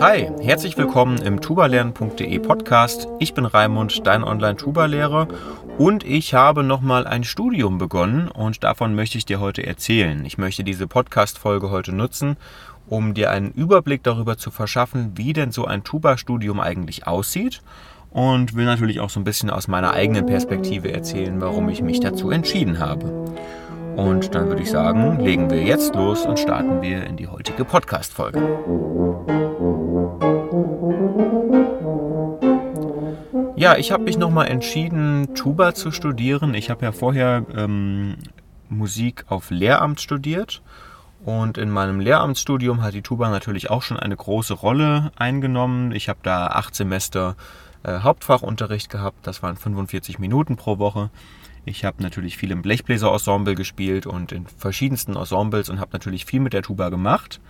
Hi, herzlich willkommen im tubalernen.de Podcast. Ich bin Raimund, dein Online-Tuba-Lehrer und ich habe nochmal ein Studium begonnen und davon möchte ich dir heute erzählen. Ich möchte diese Podcast-Folge heute nutzen, um dir einen Überblick darüber zu verschaffen, wie denn so ein Tuba-Studium eigentlich aussieht und will natürlich auch so ein bisschen aus meiner eigenen Perspektive erzählen, warum ich mich dazu entschieden habe. Und dann würde ich sagen, legen wir jetzt los und starten wir in die heutige Podcast-Folge. Ja, ich habe mich nochmal entschieden, Tuba zu studieren. Ich habe ja vorher ähm, Musik auf Lehramt studiert. Und in meinem Lehramtsstudium hat die Tuba natürlich auch schon eine große Rolle eingenommen. Ich habe da acht Semester äh, Hauptfachunterricht gehabt. Das waren 45 Minuten pro Woche. Ich habe natürlich viel im Blechbläser-Ensemble gespielt und in verschiedensten Ensembles und habe natürlich viel mit der Tuba gemacht.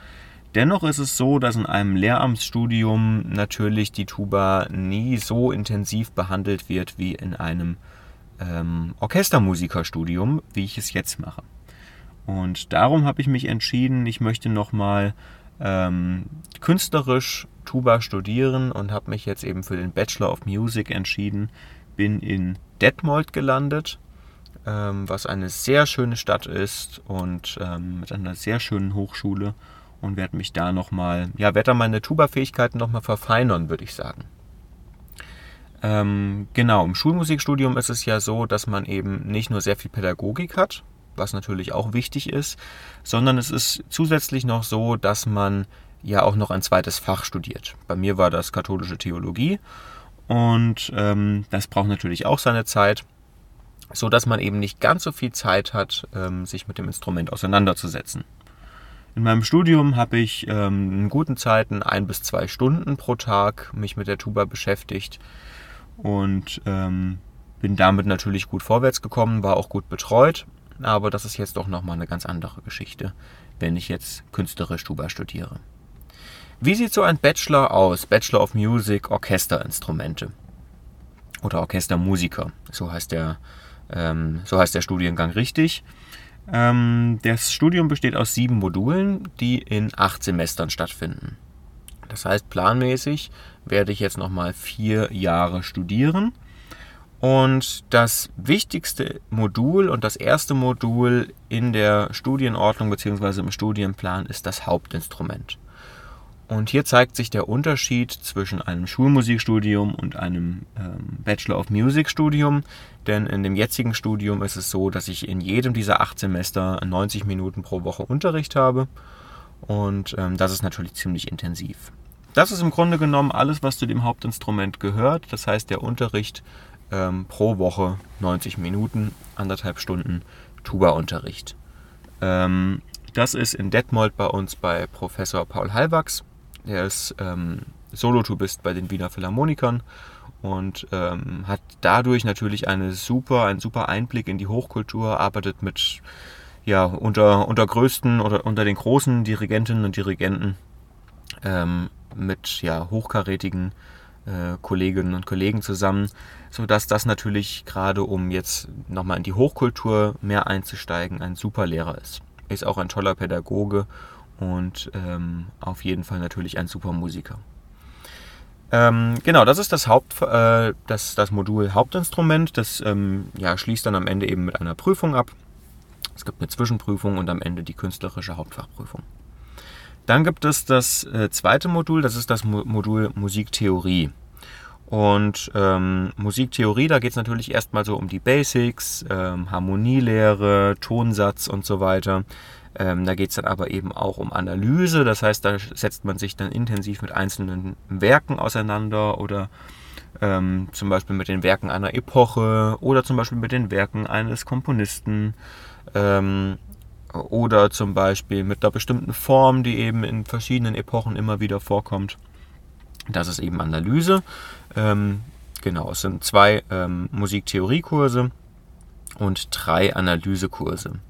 Dennoch ist es so, dass in einem Lehramtsstudium natürlich die Tuba nie so intensiv behandelt wird wie in einem ähm, Orchestermusikerstudium, wie ich es jetzt mache. Und darum habe ich mich entschieden, ich möchte nochmal ähm, künstlerisch Tuba studieren und habe mich jetzt eben für den Bachelor of Music entschieden. Bin in Detmold gelandet, ähm, was eine sehr schöne Stadt ist und ähm, mit einer sehr schönen Hochschule und werde mich da nochmal, ja, werde da meine Tuba-Fähigkeiten nochmal verfeinern, würde ich sagen. Ähm, genau, im Schulmusikstudium ist es ja so, dass man eben nicht nur sehr viel Pädagogik hat, was natürlich auch wichtig ist, sondern es ist zusätzlich noch so, dass man ja auch noch ein zweites Fach studiert. Bei mir war das katholische Theologie und ähm, das braucht natürlich auch seine Zeit, so dass man eben nicht ganz so viel Zeit hat, ähm, sich mit dem Instrument auseinanderzusetzen. In meinem Studium habe ich ähm, in guten Zeiten ein bis zwei Stunden pro Tag mich mit der Tuba beschäftigt und ähm, bin damit natürlich gut vorwärts gekommen, war auch gut betreut, aber das ist jetzt doch nochmal eine ganz andere Geschichte, wenn ich jetzt künstlerisch Tuba studiere. Wie sieht so ein Bachelor aus? Bachelor of Music, Orchesterinstrumente oder Orchestermusiker, so heißt der, ähm, so heißt der Studiengang richtig. Ähm, das Studium besteht aus sieben Modulen, die in acht Semestern stattfinden. Das heißt, planmäßig werde ich jetzt nochmal vier Jahre studieren. Und das wichtigste Modul und das erste Modul in der Studienordnung bzw. im Studienplan ist das Hauptinstrument. Und hier zeigt sich der Unterschied zwischen einem Schulmusikstudium und einem ähm, Bachelor of Music Studium. Denn in dem jetzigen Studium ist es so, dass ich in jedem dieser acht Semester 90 Minuten pro Woche Unterricht habe. Und ähm, das ist natürlich ziemlich intensiv. Das ist im Grunde genommen alles, was zu dem Hauptinstrument gehört. Das heißt, der Unterricht ähm, pro Woche 90 Minuten, anderthalb Stunden Tuba-Unterricht. Ähm, das ist in Detmold bei uns bei Professor Paul Halwachs. Er ist ähm, Solotubist bei den Wiener Philharmonikern und ähm, hat dadurch natürlich eine super, einen super Einblick in die Hochkultur, arbeitet mit ja, unter, unter größten oder unter den großen Dirigentinnen und Dirigenten ähm, mit ja, hochkarätigen äh, Kolleginnen und Kollegen zusammen, sodass das natürlich gerade um jetzt nochmal in die Hochkultur mehr einzusteigen, ein super Lehrer ist. Ist auch ein toller Pädagoge und ähm, auf jeden Fall natürlich ein super Musiker. Ähm, genau, das ist das, Haupt, äh, das, das Modul Hauptinstrument. Das ähm, ja, schließt dann am Ende eben mit einer Prüfung ab. Es gibt eine Zwischenprüfung und am Ende die künstlerische Hauptfachprüfung. Dann gibt es das äh, zweite Modul, das ist das Mo Modul Musiktheorie. Und ähm, Musiktheorie, da geht es natürlich erstmal so um die Basics, ähm, Harmonielehre, Tonsatz und so weiter. Ähm, da geht es dann aber eben auch um Analyse, das heißt, da setzt man sich dann intensiv mit einzelnen Werken auseinander oder ähm, zum Beispiel mit den Werken einer Epoche oder zum Beispiel mit den Werken eines Komponisten ähm, oder zum Beispiel mit einer bestimmten Form, die eben in verschiedenen Epochen immer wieder vorkommt. Das ist eben Analyse. Ähm, genau, es sind zwei ähm, Musiktheoriekurse und drei Analysekurse.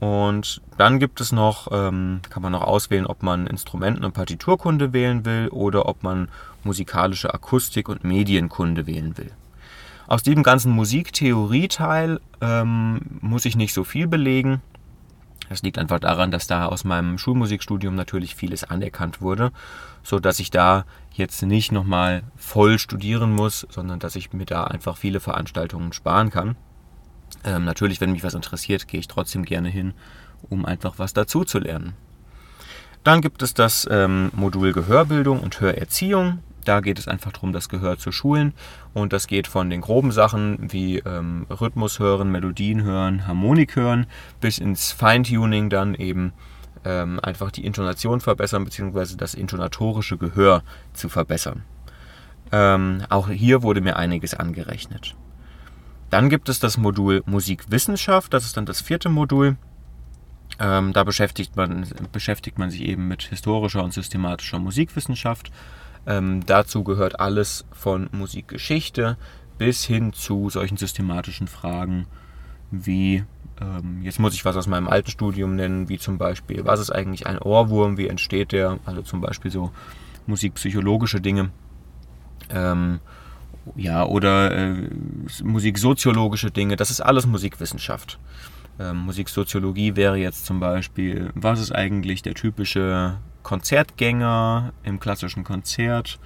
Und dann gibt es noch, ähm, kann man noch auswählen, ob man Instrumenten- und Partiturkunde wählen will oder ob man musikalische Akustik und Medienkunde wählen will. Aus diesem ganzen Musiktheorieteil ähm, muss ich nicht so viel belegen. Das liegt einfach daran, dass da aus meinem Schulmusikstudium natürlich vieles anerkannt wurde, so dass ich da jetzt nicht nochmal voll studieren muss, sondern dass ich mir da einfach viele Veranstaltungen sparen kann. Ähm, natürlich, wenn mich was interessiert, gehe ich trotzdem gerne hin, um einfach was dazu zu lernen. Dann gibt es das ähm, Modul Gehörbildung und Hörerziehung. Da geht es einfach darum, das Gehör zu schulen. Und das geht von den groben Sachen wie ähm, Rhythmus hören, Melodien hören, Harmonik hören, bis ins Feintuning dann eben ähm, einfach die Intonation verbessern, beziehungsweise das intonatorische Gehör zu verbessern. Ähm, auch hier wurde mir einiges angerechnet. Dann gibt es das Modul Musikwissenschaft, das ist dann das vierte Modul. Ähm, da beschäftigt man, beschäftigt man sich eben mit historischer und systematischer Musikwissenschaft. Ähm, dazu gehört alles von Musikgeschichte bis hin zu solchen systematischen Fragen wie, ähm, jetzt muss ich was aus meinem alten Studium nennen, wie zum Beispiel, was ist eigentlich ein Ohrwurm, wie entsteht der, also zum Beispiel so musikpsychologische Dinge. Ähm, ja, oder äh, musiksoziologische Dinge, das ist alles Musikwissenschaft. Ähm, Musiksoziologie wäre jetzt zum Beispiel, was ist eigentlich der typische Konzertgänger im klassischen Konzert?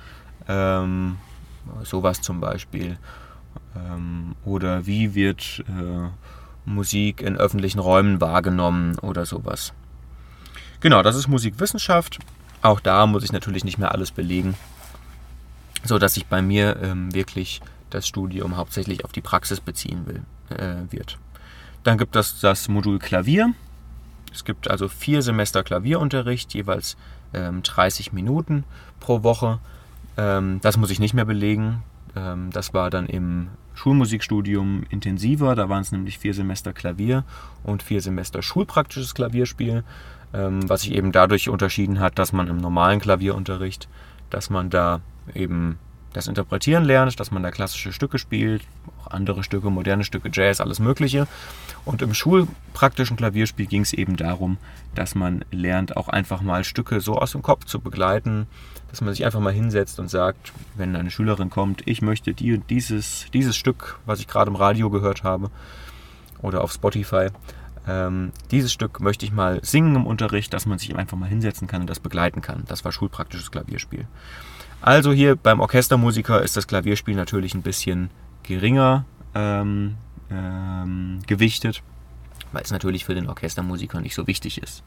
Ähm, sowas zum Beispiel. Ähm, oder wie wird äh, Musik in öffentlichen Räumen wahrgenommen oder sowas. Genau, das ist Musikwissenschaft. Auch da muss ich natürlich nicht mehr alles belegen, so dass sich bei mir ähm, wirklich das Studium hauptsächlich auf die Praxis beziehen will, äh, wird. Dann gibt es das Modul Klavier. Es gibt also vier Semester Klavierunterricht, jeweils ähm, 30 Minuten pro Woche. Ähm, das muss ich nicht mehr belegen. Ähm, das war dann im Schulmusikstudium intensiver. Da waren es nämlich vier Semester Klavier und vier Semester schulpraktisches Klavierspiel, ähm, was sich eben dadurch unterschieden hat, dass man im normalen Klavierunterricht, dass man da eben das Interpretieren lernt, dass man da klassische Stücke spielt, auch andere Stücke, moderne Stücke, Jazz, alles Mögliche. Und im schulpraktischen Klavierspiel ging es eben darum, dass man lernt, auch einfach mal Stücke so aus dem Kopf zu begleiten, dass man sich einfach mal hinsetzt und sagt, wenn eine Schülerin kommt, ich möchte die, dieses, dieses Stück, was ich gerade im Radio gehört habe oder auf Spotify, ähm, dieses Stück möchte ich mal singen im Unterricht, dass man sich einfach mal hinsetzen kann und das begleiten kann. Das war schulpraktisches Klavierspiel. Also hier beim Orchestermusiker ist das Klavierspiel natürlich ein bisschen geringer ähm, ähm, gewichtet, weil es natürlich für den Orchestermusiker nicht so wichtig ist.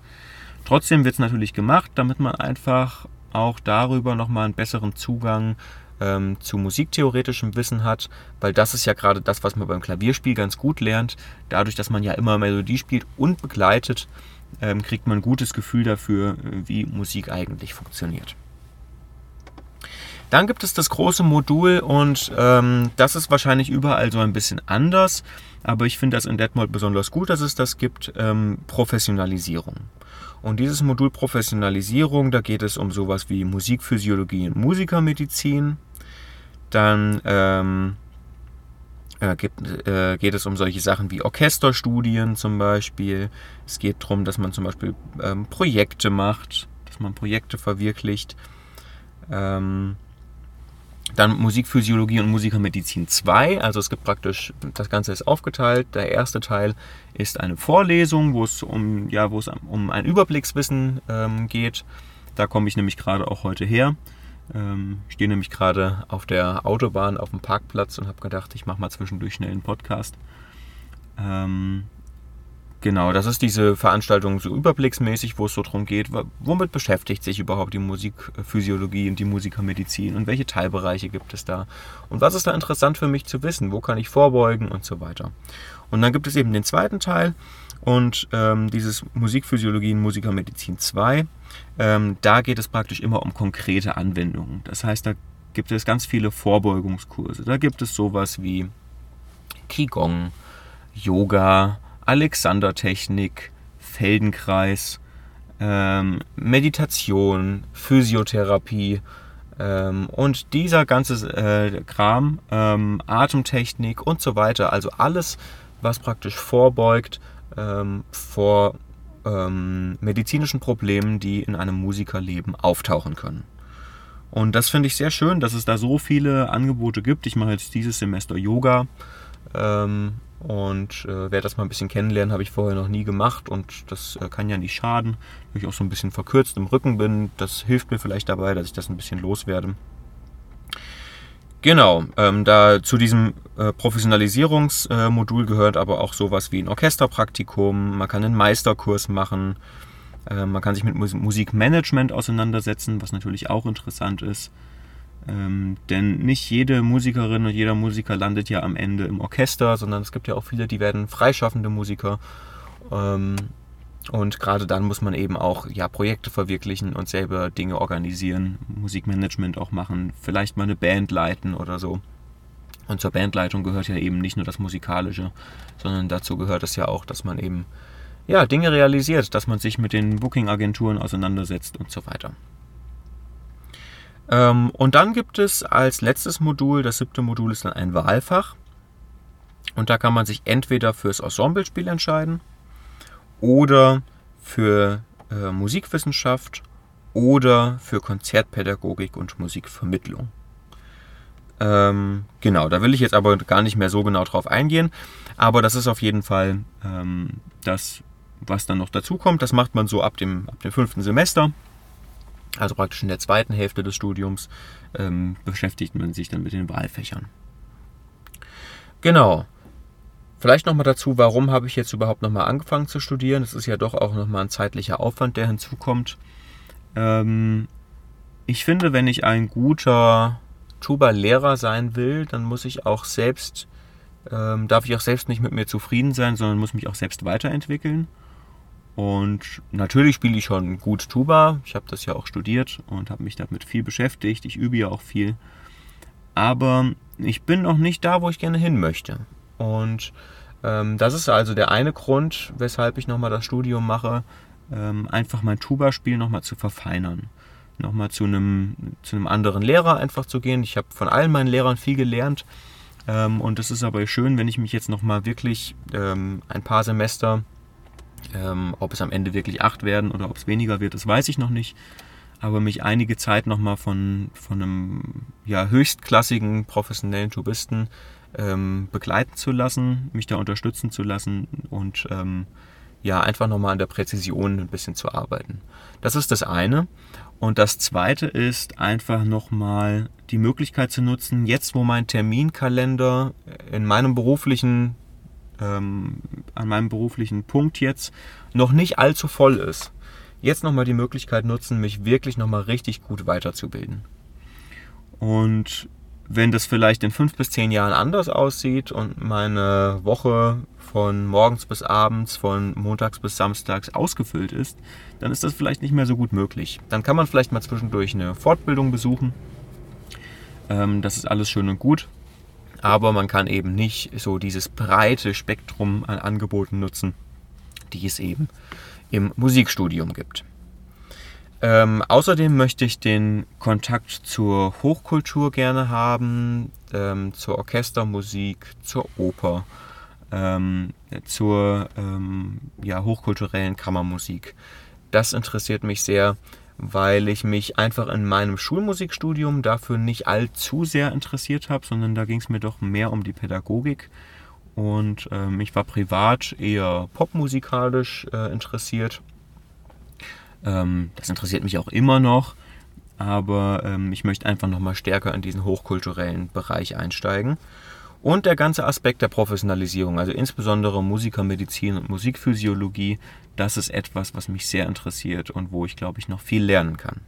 Trotzdem wird es natürlich gemacht, damit man einfach auch darüber nochmal einen besseren Zugang ähm, zu musiktheoretischem Wissen hat, weil das ist ja gerade das, was man beim Klavierspiel ganz gut lernt. Dadurch, dass man ja immer Melodie spielt und begleitet, ähm, kriegt man ein gutes Gefühl dafür, wie Musik eigentlich funktioniert. Dann gibt es das große Modul und ähm, das ist wahrscheinlich überall so ein bisschen anders, aber ich finde das in Detmold besonders gut, dass es das gibt, ähm, Professionalisierung. Und dieses Modul Professionalisierung, da geht es um sowas wie Musikphysiologie und Musikermedizin. Dann ähm, äh, gibt, äh, geht es um solche Sachen wie Orchesterstudien zum Beispiel. Es geht darum, dass man zum Beispiel ähm, Projekte macht, dass man Projekte verwirklicht. Ähm, dann Musikphysiologie und Musikermedizin 2. Also es gibt praktisch, das Ganze ist aufgeteilt. Der erste Teil ist eine Vorlesung, wo es um, ja, wo es um ein Überblickswissen ähm, geht. Da komme ich nämlich gerade auch heute her. Ähm, ich stehe nämlich gerade auf der Autobahn auf dem Parkplatz und habe gedacht, ich mache mal zwischendurch schnell einen Podcast. Ähm, Genau, das ist diese Veranstaltung so überblicksmäßig, wo es so darum geht, womit beschäftigt sich überhaupt die Musikphysiologie und die Musikermedizin und welche Teilbereiche gibt es da und was ist da interessant für mich zu wissen, wo kann ich vorbeugen und so weiter. Und dann gibt es eben den zweiten Teil und ähm, dieses Musikphysiologie und Musikermedizin 2, ähm, da geht es praktisch immer um konkrete Anwendungen. Das heißt, da gibt es ganz viele Vorbeugungskurse. Da gibt es sowas wie Qigong, Yoga, Alexander-Technik, Feldenkreis, ähm, Meditation, Physiotherapie ähm, und dieser ganze äh, Kram, ähm, Atemtechnik und so weiter. Also alles, was praktisch vorbeugt ähm, vor ähm, medizinischen Problemen, die in einem Musikerleben auftauchen können. Und das finde ich sehr schön, dass es da so viele Angebote gibt. Ich mache jetzt dieses Semester Yoga Ähm, und äh, werde das mal ein bisschen kennenlernen, habe ich vorher noch nie gemacht und das äh, kann ja nicht schaden. Wenn ich auch so ein bisschen verkürzt im Rücken bin, das hilft mir vielleicht dabei, dass ich das ein bisschen loswerde. Genau, ähm, da zu diesem äh, Professionalisierungsmodul gehört aber auch sowas wie ein Orchesterpraktikum, man kann einen Meisterkurs machen, äh, man kann sich mit Musikmanagement auseinandersetzen, was natürlich auch interessant ist. Ähm, denn nicht jede Musikerin und jeder Musiker landet ja am Ende im Orchester, sondern es gibt ja auch viele, die werden freischaffende Musiker. Ähm, und gerade dann muss man eben auch ja, Projekte verwirklichen und selber Dinge organisieren, Musikmanagement auch machen, vielleicht mal eine Band leiten oder so. Und zur Bandleitung gehört ja eben nicht nur das Musikalische, sondern dazu gehört es ja auch, dass man eben ja, Dinge realisiert, dass man sich mit den Booking-Agenturen auseinandersetzt und so weiter. Ähm, und dann gibt es als letztes Modul, das siebte Modul ist dann ein Wahlfach. Und da kann man sich entweder fürs Ensemblespiel entscheiden oder für äh, Musikwissenschaft oder für Konzertpädagogik und Musikvermittlung. Ähm, genau, da will ich jetzt aber gar nicht mehr so genau drauf eingehen. Aber das ist auf jeden Fall ähm, das, was dann noch dazu kommt. Das macht man so ab dem, ab dem fünften Semester. Also praktisch in der zweiten Hälfte des Studiums ähm, beschäftigt man sich dann mit den Wahlfächern. Genau. Vielleicht nochmal dazu, warum habe ich jetzt überhaupt nochmal angefangen zu studieren? Das ist ja doch auch nochmal ein zeitlicher Aufwand, der hinzukommt. Ähm, ich finde, wenn ich ein guter Tuba-Lehrer sein will, dann muss ich auch selbst, ähm, darf ich auch selbst nicht mit mir zufrieden sein, sondern muss mich auch selbst weiterentwickeln. Und natürlich spiele ich schon gut Tuba. Ich habe das ja auch studiert und habe mich damit viel beschäftigt. Ich übe ja auch viel. Aber ich bin noch nicht da, wo ich gerne hin möchte. Und ähm, das ist also der eine Grund, weshalb ich nochmal das Studium mache, ähm, einfach mein Tuba-Spiel nochmal zu verfeinern. Nochmal zu einem, zu einem anderen Lehrer einfach zu gehen. Ich habe von allen meinen Lehrern viel gelernt. Ähm, und es ist aber schön, wenn ich mich jetzt nochmal wirklich ähm, ein paar Semester ähm, ob es am Ende wirklich acht werden oder ob es weniger wird, das weiß ich noch nicht. Aber mich einige Zeit nochmal von, von einem ja, höchstklassigen professionellen Tubisten ähm, begleiten zu lassen, mich da unterstützen zu lassen und ähm, ja, einfach nochmal an der Präzision ein bisschen zu arbeiten. Das ist das eine. Und das zweite ist einfach nochmal die Möglichkeit zu nutzen, jetzt wo mein Terminkalender in meinem beruflichen ähm, an meinem beruflichen Punkt jetzt noch nicht allzu voll ist, jetzt nochmal die Möglichkeit nutzen, mich wirklich nochmal richtig gut weiterzubilden. Und wenn das vielleicht in fünf bis zehn Jahren anders aussieht und meine Woche von morgens bis abends, von montags bis samstags ausgefüllt ist, dann ist das vielleicht nicht mehr so gut möglich. Dann kann man vielleicht mal zwischendurch eine Fortbildung besuchen. Ähm, das ist alles schön und gut aber man kann eben nicht so dieses breite Spektrum an Angeboten nutzen, die es eben im Musikstudium gibt. Ähm, außerdem möchte ich den Kontakt zur Hochkultur gerne haben, ähm, zur Orchestermusik, zur Oper, ähm, zur ähm, ja, hochkulturellen Kammermusik. Das interessiert mich sehr, weil ich mich einfach in meinem Schulmusikstudium dafür nicht allzu sehr interessiert habe, sondern da ging es mir doch mehr um die Pädagogik. Und ähm, ich war privat eher popmusikalisch äh, interessiert. Ähm, das interessiert mich auch immer noch, aber ähm, ich möchte einfach nochmal stärker in diesen hochkulturellen Bereich einsteigen. Und der ganze Aspekt der Professionalisierung, also insbesondere Musikermedizin und Musikphysiologie, das ist etwas, was mich sehr interessiert und wo ich, glaube ich, noch viel lernen kann.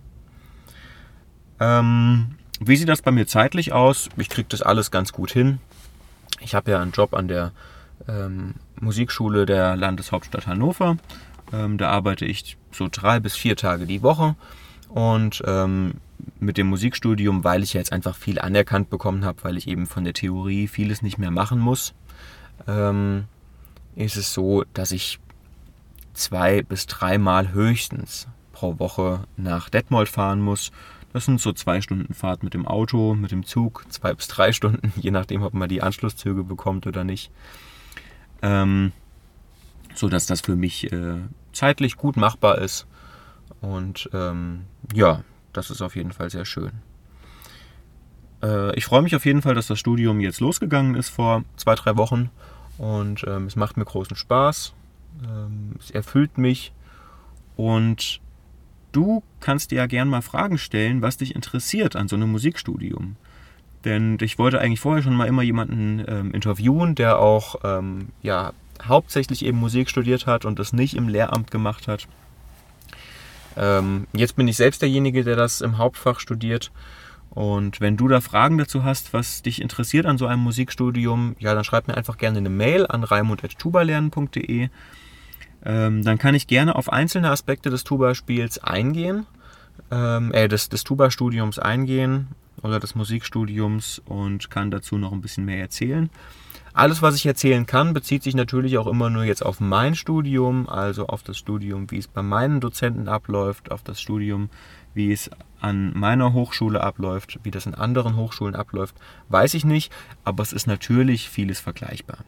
Ähm, wie sieht das bei mir zeitlich aus? Ich kriege das alles ganz gut hin. Ich habe ja einen Job an der ähm, Musikschule der Landeshauptstadt Hannover. Ähm, da arbeite ich so drei bis vier Tage die Woche. Und ähm, mit dem Musikstudium, weil ich jetzt einfach viel anerkannt bekommen habe, weil ich eben von der Theorie vieles nicht mehr machen muss, ähm, ist es so, dass ich zwei bis dreimal höchstens pro Woche nach Detmold fahren muss. Das sind so zwei Stunden Fahrt mit dem Auto, mit dem Zug, zwei bis drei Stunden, je nachdem, ob man die Anschlusszüge bekommt oder nicht. Ähm, so dass das für mich äh, zeitlich gut machbar ist. Und ähm, ja, das ist auf jeden Fall sehr schön. äh, ich freue mich auf jeden Fall, dass das Studium jetzt losgegangen ist vor zwei, drei Wochen. Und ähm, es macht mir großen Spaß. Ähm, es erfüllt mich. Und du kannst dir ja gern mal Fragen stellen, was dich interessiert an so einem Musikstudium. Denn ich wollte eigentlich vorher schon mal immer jemanden ähm, interviewen, der auch ähm, ja, hauptsächlich eben Musik studiert hat und das nicht im Lehramt gemacht hat. Ähm, jetzt bin ich selbst derjenige, der das im Hauptfach studiert. Und wenn du da Fragen dazu hast, was dich interessiert an so einem Musikstudium, ja, dann schreib mir einfach gerne eine Mail an raimund.tubalernen.de. Ähm, dann kann ich gerne auf einzelne Aspekte des Tuba-Spiels eingehen, ähm, äh, des, des Tuba-Studiums eingehen oder des Musikstudiums und kann dazu noch ein bisschen mehr erzählen. Alles, was ich erzählen kann, bezieht sich natürlich auch immer nur jetzt auf mein Studium, also auf das Studium, wie es bei meinen Dozenten abläuft, auf das Studium, wie es an meiner Hochschule abläuft, wie das in anderen Hochschulen abläuft, weiß ich nicht, aber es ist natürlich vieles vergleichbar.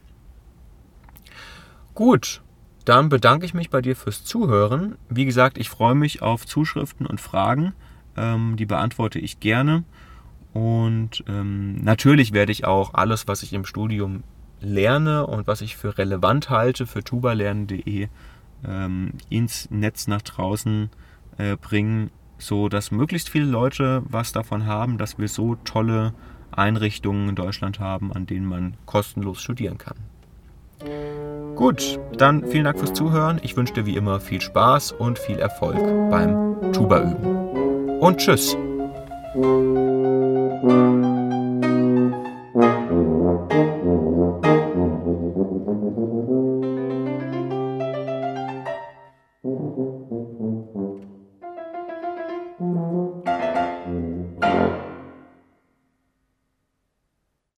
Gut, dann bedanke ich mich bei dir fürs Zuhören. Wie gesagt, ich freue mich auf Zuschriften und Fragen. Ähm, die beantworte ich gerne. Und ähm, natürlich werde ich auch alles, was ich im Studium lerne und was ich für relevant halte für tubalernen.de ähm, ins Netz nach draußen äh, bringen, so dass möglichst viele Leute was davon haben, dass wir so tolle Einrichtungen in Deutschland haben, an denen man kostenlos studieren kann. Gut, dann vielen Dank fürs Zuhören. Ich wünsche dir wie immer viel Spaß und viel Erfolg beim Tuba üben. Und tschüss.